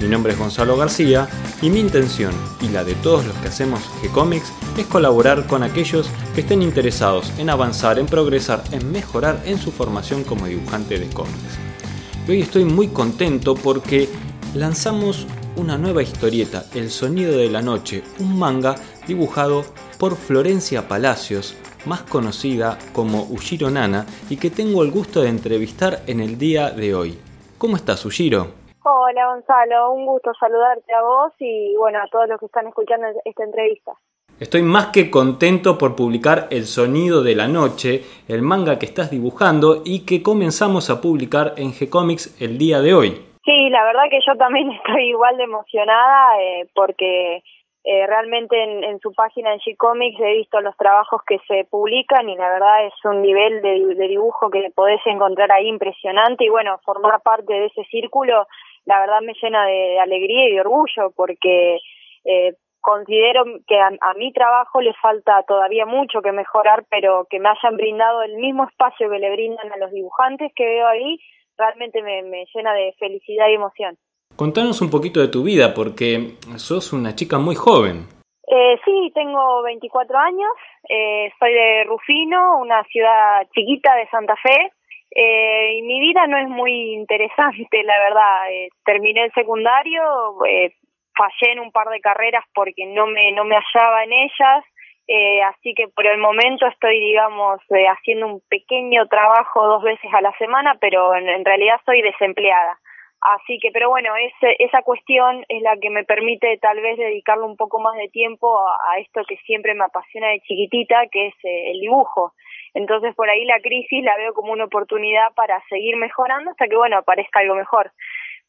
Mi nombre es Gonzalo García y mi intención y la de todos los que hacemos G-Comics es colaborar con aquellos que estén interesados en avanzar, en progresar, en mejorar en su formación como dibujante de cómics. Y hoy estoy muy contento porque lanzamos una nueva historieta, El Sonido de la Noche, un manga dibujado por Florencia Palacios, más conocida como Ushiro Nana, y que tengo el gusto de entrevistar en el día de hoy. ¿Cómo estás, Ushiro? Hola, Gonzalo, un gusto saludarte a vos y bueno, a todos los que están escuchando esta entrevista. Estoy más que contento por publicar El Sonido de la Noche, el manga que estás dibujando y que comenzamos a publicar en G-Comics el día de hoy. Sí, la verdad que yo también estoy igual de emocionada eh, porque eh, realmente en, su página en G-Comics he visto los trabajos que se publican y la verdad es un nivel de, dibujo que podés encontrar ahí impresionante y bueno, formar parte de ese círculo la verdad me llena de, alegría y de orgullo porque eh, considero que a, a, mi trabajo le falta todavía mucho que mejorar, pero que me hayan brindado el mismo espacio que le brindan a los dibujantes que veo ahí realmente me, llena de felicidad y emoción. Contanos un poquito de tu vida, porque sos una chica muy joven. Eh, sí, tengo 24 años, eh, soy de Rufino, una ciudad chiquita de Santa Fe, eh, y mi vida no es muy interesante, la verdad. Eh, terminé el secundario, eh, fallé en un par de carreras porque no me, no me hallaba en ellas, eh, así que por el momento estoy, digamos, eh, haciendo un pequeño trabajo dos veces a la semana, pero en, realidad soy desempleada. Así que, pero bueno, ese, esa cuestión es la que me permite tal vez dedicarle un poco más de tiempo a, esto que siempre me apasiona de chiquitita, que es eh, el dibujo. Entonces, por ahí la crisis la veo como una oportunidad para seguir mejorando hasta que, bueno, aparezca algo mejor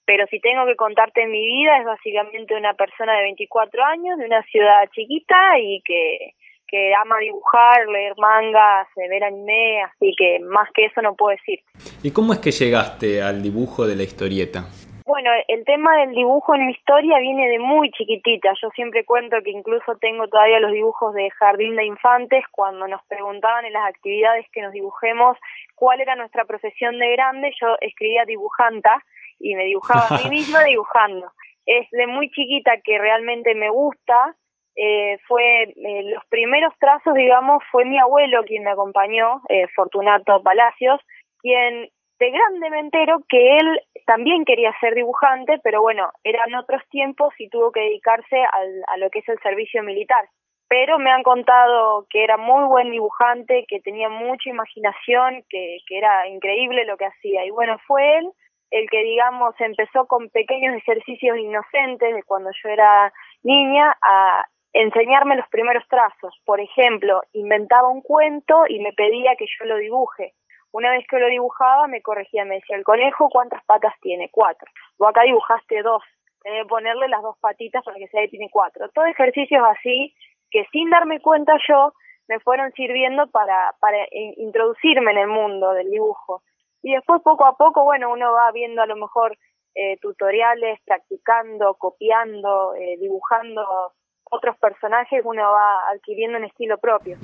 pero si tengo que contarte mi vida es básicamente una persona de 24 años, de una ciudad chiquita y que que ama dibujar, leer mangas, ver anime, así que más que eso no puedo decir. ¿Y cómo es que llegaste al dibujo de la historieta? Bueno, el tema del dibujo en mi historia viene de muy chiquitita. Yo siempre cuento que incluso tengo todavía los dibujos de jardín de infantes cuando nos preguntaban en las actividades que nos dibujemos cuál era nuestra profesión de grande. Yo escribía dibujanta y me dibujaba a mí misma dibujando. Es de muy chiquita que realmente me gusta eh, fue eh, los primeros trazos, digamos, fue mi abuelo quien me acompañó, eh, Fortunato Palacios, quien de grande me entero que él también quería ser dibujante, pero bueno, eran otros tiempos y tuvo que dedicarse al, a lo que es el servicio militar. Pero me han contado que era muy buen dibujante, que tenía mucha imaginación, que, que era increíble lo que hacía. Y bueno, fue él el que, digamos, empezó con pequeños ejercicios inocentes de cuando yo era niña a enseñarme los primeros trazos. Por ejemplo, inventaba un cuento y me pedía que yo lo dibuje. Una vez que lo dibujaba, me corregía, me decía, el conejo, ¿cuántas patas tiene? Cuatro. Vos acá dibujaste dos. Tenés que ponerle las dos patitas para que que tiene cuatro. Todo ejercicios así que sin darme cuenta yo me fueron sirviendo para, para introducirme en el mundo del dibujo. Y después poco a poco, bueno, uno va viendo a lo mejor eh, tutoriales, practicando, copiando, eh, dibujando otros personajes uno va adquiriendo un estilo propio.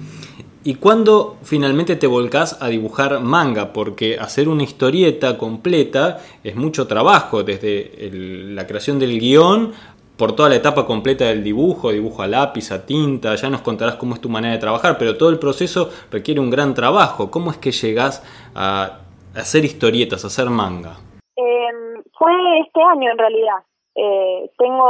¿Y cuándo finalmente te volcás a dibujar manga? Porque hacer una historieta completa es mucho trabajo, desde la creación del guion por toda la etapa completa del dibujo, dibujo a lápiz, a tinta, ya nos contarás cómo es tu manera de trabajar, pero todo el proceso requiere un gran trabajo. ¿Cómo es que llegás a hacer historietas, a hacer manga? Eh, fue este año en realidad. Eh, tengo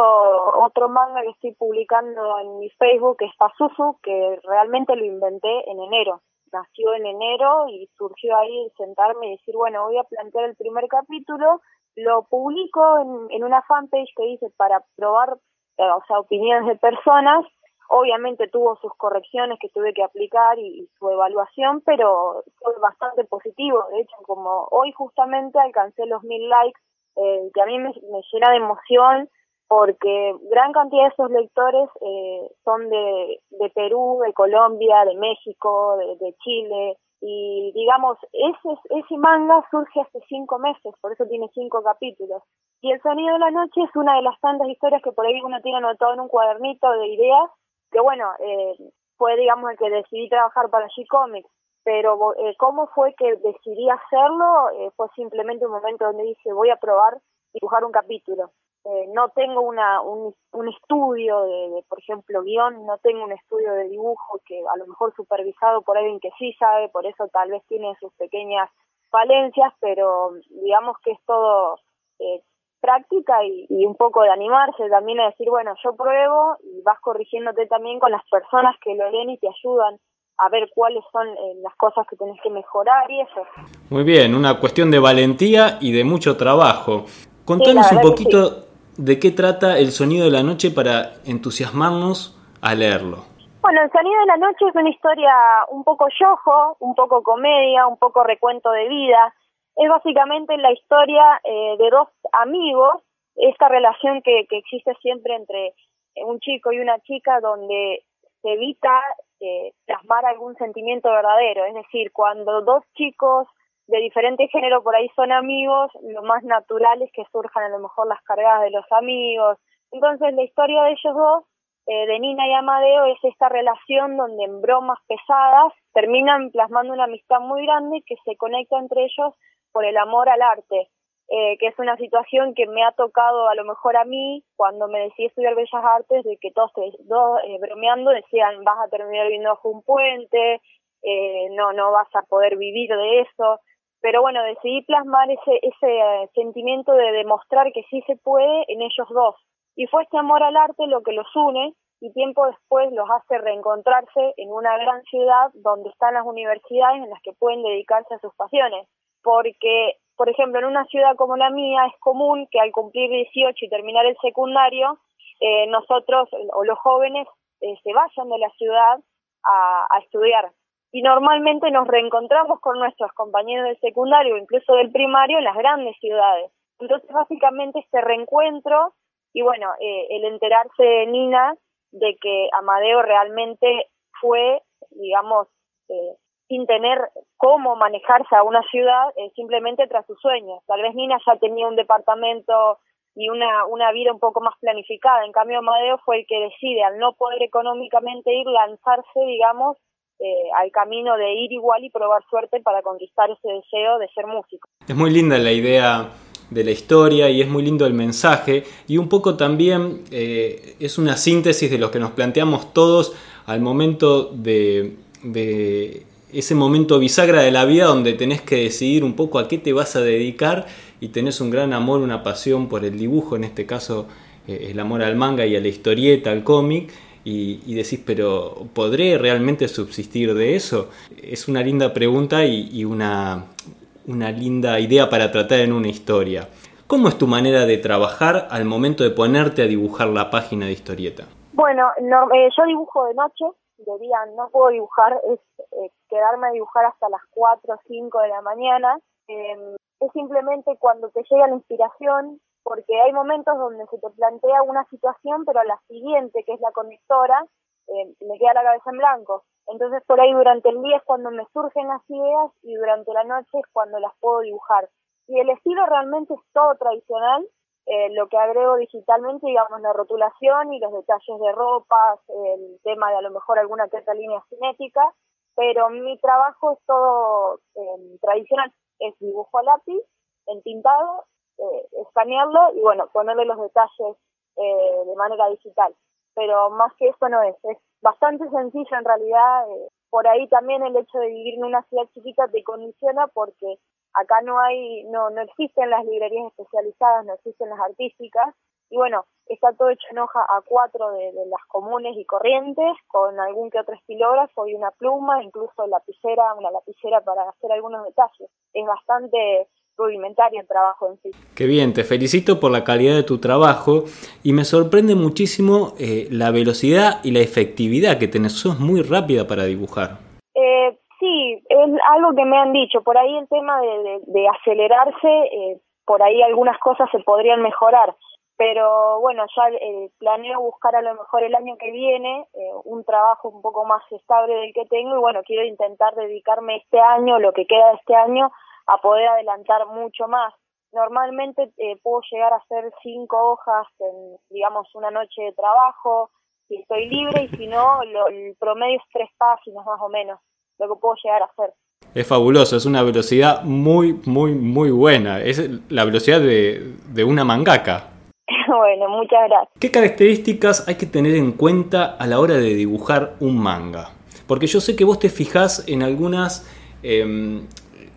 otro manga que estoy publicando en mi Facebook, que es Pazuzu, que realmente lo inventé en enero. Nació en enero y surgió ahí sentarme y decir, bueno, voy a plantear el primer capítulo, lo publico en, una fanpage que dice para probar, eh, o sea, opiniones de personas. Obviamente tuvo sus correcciones que tuve que aplicar y su evaluación, pero fue bastante positivo. De hecho, como hoy justamente alcancé los mil likes eh, que a mí me, llena de emoción porque gran cantidad de esos lectores eh, son de, Perú, de Colombia, de México, de, de Chile, y digamos, ese, ese manga surge hace cinco meses, por eso tiene cinco capítulos. Y El Sonido de la Noche es una de las tantas historias que por ahí uno tiene anotado en un cuadernito de ideas, que bueno, eh, fue digamos el que decidí trabajar para G-Comics, pero eh, cómo fue que decidí hacerlo eh, fue simplemente un momento donde dije voy a probar dibujar un capítulo. Eh, no tengo una, un, un estudio de, por ejemplo, guion, no tengo un estudio de dibujo que a lo mejor supervisado por alguien que sí sabe, por eso tal vez tiene sus pequeñas falencias, pero digamos que es todo eh, práctica y, y, un poco de animarse también a decir, bueno, yo pruebo y vas corrigiéndote también con las personas que lo leen y te ayudan a ver cuáles son eh, las cosas que tenés que mejorar y eso. Muy bien, una cuestión de valentía y de mucho trabajo. Contanos un poquito de qué trata El Sonido de la Noche para entusiasmarnos a leerlo. Bueno, El Sonido de la Noche es una historia un poco yojo, un poco comedia, un poco recuento de vida. Es básicamente la historia eh, de dos amigos, esta relación que, que existe siempre entre un chico y una chica donde se evita eh, plasmar algún sentimiento verdadero. Es decir, cuando dos chicos de diferente género por ahí son amigos, lo más natural es que surjan a lo mejor las cargadas de los amigos. Entonces la historia de ellos dos, eh, de Nina y Amadeo, es esta relación donde en bromas pesadas terminan plasmando una amistad muy grande que se conecta entre ellos por el amor al arte eh, que es una situación que me ha tocado a lo mejor a mí cuando me decidí estudiar Bellas Artes, de que todos, dos, eh, bromeando decían vas a terminar viviendo bajo un puente, eh, no, no vas a poder vivir de eso. Pero bueno, decidí plasmar ese, ese eh, sentimiento de demostrar que sí se puede en ellos dos. Y fue este amor al arte lo que los une y tiempo después los hace reencontrarse en una gran ciudad donde están las universidades en las que pueden dedicarse a sus pasiones. Porque por ejemplo, en una ciudad como la mía es común que al cumplir 18 y terminar el secundario, eh, nosotros o los jóvenes eh, se vayan de la ciudad a, a, estudiar. Y normalmente nos reencontramos con nuestros compañeros del secundario incluso del primario en las grandes ciudades. Entonces, básicamente, este reencuentro y bueno, eh, el enterarse de Nina de que Amadeo realmente fue, digamos, eh, sin tener cómo manejarse a una ciudad eh, simplemente tras sus sueños. Tal vez Nina ya tenía un departamento y una, una vida un poco más planificada. En cambio, Amadeo fue el que decide, al no poder económicamente ir, lanzarse, digamos, eh, al camino de ir igual y probar suerte para conquistar ese deseo de ser músico. Es muy linda la idea de la historia y es muy lindo el mensaje y un poco también eh, es una síntesis de lo que nos planteamos todos al momento de, de ese momento bisagra de la vida donde tenés que decidir un poco a qué te vas a dedicar y tenés un gran amor, una pasión por el dibujo, en este caso eh, el amor al manga y a la historieta, al cómic, y, decís, pero ¿podré realmente subsistir de eso? Es una linda pregunta y, una, una linda idea para tratar en una historia. ¿Cómo es tu manera de trabajar al momento de ponerte a dibujar la página de historieta? Bueno, no, eh, yo dibujo de noche, de día no puedo dibujar, es eh, quedarme a dibujar hasta las 4 o 5 de la mañana. Eh, es simplemente cuando te llega la inspiración, porque hay momentos donde se te plantea una situación, pero la siguiente, que es la conectora, eh, me queda la cabeza en blanco. Entonces por ahí durante el día es cuando me surgen las ideas y durante la noche es cuando las puedo dibujar. Y el estilo realmente es todo tradicional, eh, lo que agrego digitalmente, digamos, la rotulación y los detalles de ropas, el tema de a lo mejor alguna que otra línea cinética, pero mi trabajo es todo eh, tradicional, es dibujo a lápiz, entintado, eh, escanearlo y bueno, ponerle los detalles eh, de manera digital. Pero más que eso no es, es bastante sencillo en realidad. Eh, por ahí también el hecho de vivir en una ciudad chiquita te condiciona porque acá no hay, no, no existen las librerías especializadas, no existen las artísticas, y bueno, está todo hecho en hoja a cuatro de, las comunes y corrientes, con algún que otro estilógrafo y una pluma, incluso lapicera, una lapicera para hacer algunos detalles. Es bastante rudimentario el trabajo en sí. Qué bien, te felicito por la calidad de tu trabajo y me sorprende muchísimo eh, la velocidad y la efectividad que tenés. Sos muy rápida para dibujar. Algo que me han dicho. Por ahí el tema de, de, acelerarse, eh, por ahí algunas cosas se podrían mejorar pero bueno, ya eh, planeo buscar a lo mejor el año que viene eh, un trabajo un poco más estable del que tengo y bueno, quiero intentar dedicarme este año, lo que queda de este año, a poder adelantar mucho más. Normalmente eh, puedo llegar a hacer cinco hojas en, digamos, una noche de trabajo, si estoy libre, y si no, el promedio es tres páginas más o menos, lo que puedo llegar a hacer. Es fabuloso, es una velocidad muy, muy, muy buena. Es la velocidad de, de una mangaka. bueno, muchas gracias. ¿Qué características hay que tener en cuenta a la hora de dibujar un manga? Porque yo sé que vos te fijás en algunas em,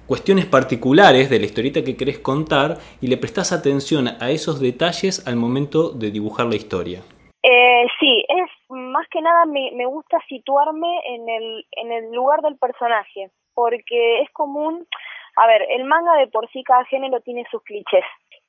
cuestiones particulares de la historieta que querés contar y le prestás atención a esos detalles al momento de dibujar la historia. Eh, sí, es más que nada me, me gusta situarme en el, en el lugar del personaje, porque es común, a ver, el manga de por sí cada género tiene sus clichés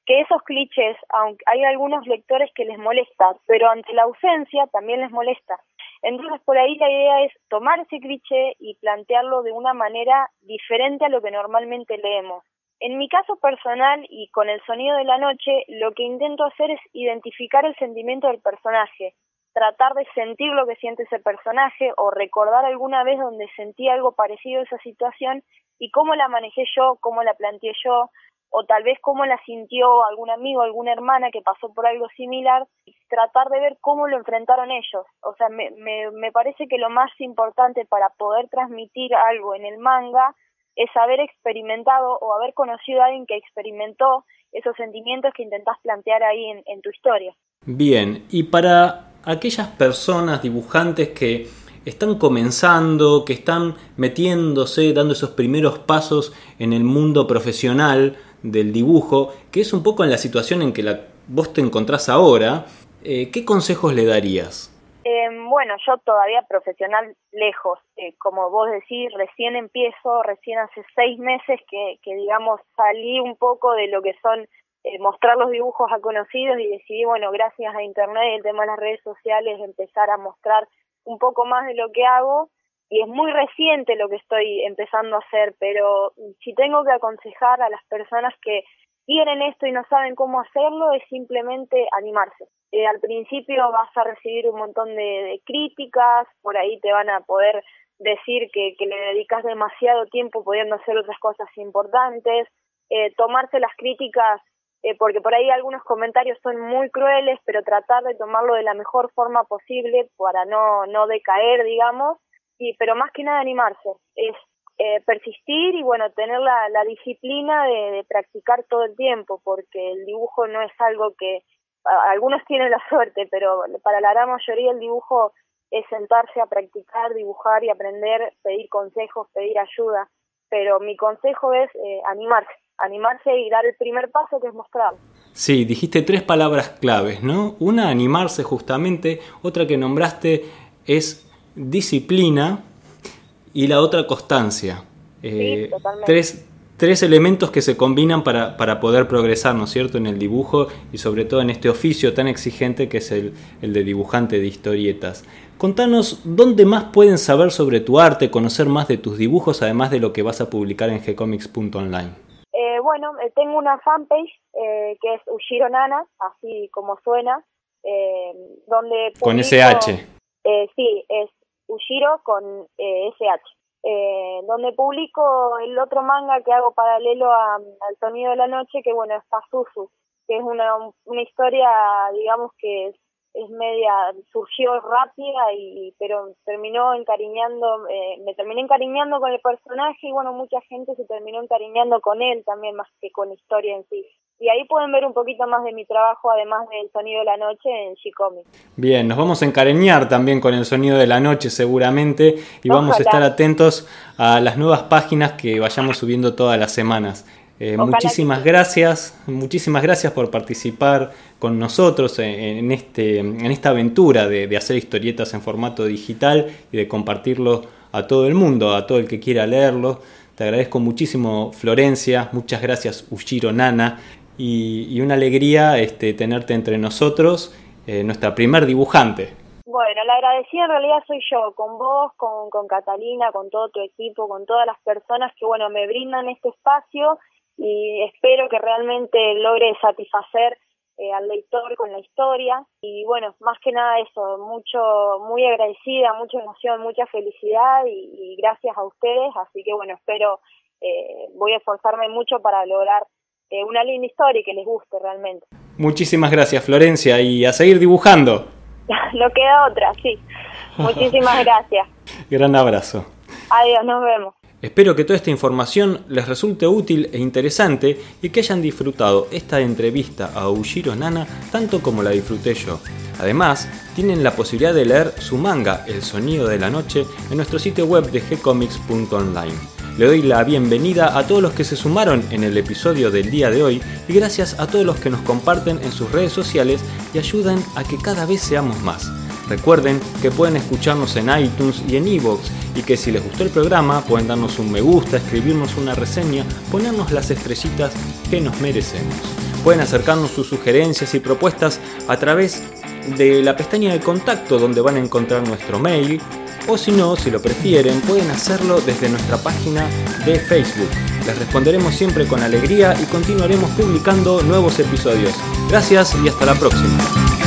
que esos clichés, aunque hay algunos lectores que les molesta, pero ante la ausencia también les molesta. Entonces por ahí la idea es tomar ese cliché y plantearlo de una manera diferente a lo que normalmente leemos. En mi caso personal y con el sonido de la noche, lo que intento hacer es identificar el sentimiento del personaje, tratar de sentir lo que siente ese personaje o recordar alguna vez donde sentí algo parecido a esa situación y cómo la manejé yo, cómo la planteé yo, o tal vez cómo la sintió algún amigo, alguna hermana que pasó por algo similar, tratar de ver cómo lo enfrentaron ellos. O sea, me, me, me parece que lo más importante para poder transmitir algo en el manga es haber experimentado o haber conocido a alguien que experimentó esos sentimientos que intentás plantear ahí en, en tu historia. Bien, y para aquellas personas, dibujantes que están comenzando, que están metiéndose, dando esos primeros pasos en el mundo profesional, del dibujo, que es un poco en la situación en que la, vos te encontrás ahora, eh, ¿qué consejos le darías? Eh, bueno, yo todavía profesional lejos, eh, como vos decís, recién empiezo, recién hace seis meses que, que digamos salí un poco de lo que son eh, mostrar los dibujos a conocidos y decidí, bueno, gracias a Internet y el tema de las redes sociales, empezar a mostrar un poco más de lo que hago y es muy reciente lo que estoy empezando a hacer, pero si tengo que aconsejar a las personas que quieren esto y no saben cómo hacerlo, es simplemente animarse. Eh, al principio vas a recibir un montón de, críticas, por ahí te van a poder decir que, que le dedicas demasiado tiempo pudiendo hacer otras cosas importantes, eh, tomarse las críticas eh, porque por ahí algunos comentarios son muy crueles, pero tratar de tomarlo de la mejor forma posible para no, no decaer, digamos, pero más que nada animarse, es eh, persistir y bueno, tener la, la disciplina de, practicar todo el tiempo, porque el dibujo no es algo que algunos tienen la suerte, pero para la gran mayoría el dibujo es sentarse a practicar, dibujar y aprender, pedir consejos, pedir ayuda, pero mi consejo es eh, animarse, animarse y dar el primer paso que es mostrarlo. Sí, dijiste tres palabras claves, ¿no? Una, animarse justamente, otra que nombraste es disciplina y la otra constancia. Eh, tres, tres, elementos que se combinan para, para, poder progresar, ¿no es cierto?, en el dibujo y sobre todo en este oficio tan exigente que es el, el de dibujante de historietas. Contanos dónde más pueden saber sobre tu arte, conocer más de tus dibujos, además de lo que vas a publicar en gcomics.online. Eh, bueno, eh, tengo una fanpage eh, que es Ushiro Nana, así como suena, eh, donde... Con SH. sí, es Ushiro con eh, SH. Eh, donde publico el otro manga que hago paralelo al sonido de la noche, que bueno, es Pazuzu, que es una, una historia, digamos que es, media, surgió rápida y pero terminó encariñando, eh, me terminé encariñando con el personaje y bueno, mucha gente se terminó encariñando con él también más que con la historia en sí y ahí pueden ver un poquito más de mi trabajo, además del sonido de la noche en G-Comics. Bien, nos vamos a encariñar también con el sonido de la noche seguramente y vamos a estar atentos a las nuevas páginas que vayamos subiendo todas las semanas. Eh, muchísimas gracias, muchísimas gracias por participar con nosotros en, este, en esta aventura de, de, hacer historietas en formato digital y de compartirlo a todo el mundo, a todo el que quiera leerlo. Te agradezco muchísimo Florencia, muchas gracias Ushiro Nana y, una alegría este, tenerte entre nosotros, eh, nuestra primer dibujante. Bueno, la agradecida en realidad soy yo, con vos, con, con Catalina, con todo tu equipo, con todas las personas que, bueno, me brindan este espacio y espero que realmente logre satisfacer eh, al lector con la historia y bueno, más que nada eso, mucho, muy agradecida, mucha emoción, mucha felicidad y, gracias a ustedes, así que bueno, espero, eh, voy a esforzarme mucho para lograr eh, una linda historia y que les guste realmente. Muchísimas gracias Florencia y a seguir dibujando. no queda otra, sí. Muchísimas gracias. Gran abrazo. Adiós, nos vemos. Espero que toda esta información les resulte útil e interesante y que hayan disfrutado esta entrevista a Ushiro Nana tanto como la disfruté yo. Además, tienen la posibilidad de leer su manga El sonido de la noche en nuestro sitio web de gcomics.online. Le doy la bienvenida a todos los que se sumaron en el episodio del día de hoy y gracias a todos los que nos comparten en sus redes sociales y ayudan a que cada vez seamos más. Recuerden que pueden escucharnos en iTunes y en Evox y que si les gustó el programa pueden darnos un me gusta, escribirnos una reseña, ponernos las estrellitas que nos merecemos. Pueden acercarnos sus sugerencias y propuestas a través de la pestaña de contacto donde van a encontrar nuestro mail o si no, si lo prefieren, pueden hacerlo desde nuestra página de Facebook. Les responderemos siempre con alegría y continuaremos publicando nuevos episodios. Gracias y hasta la próxima.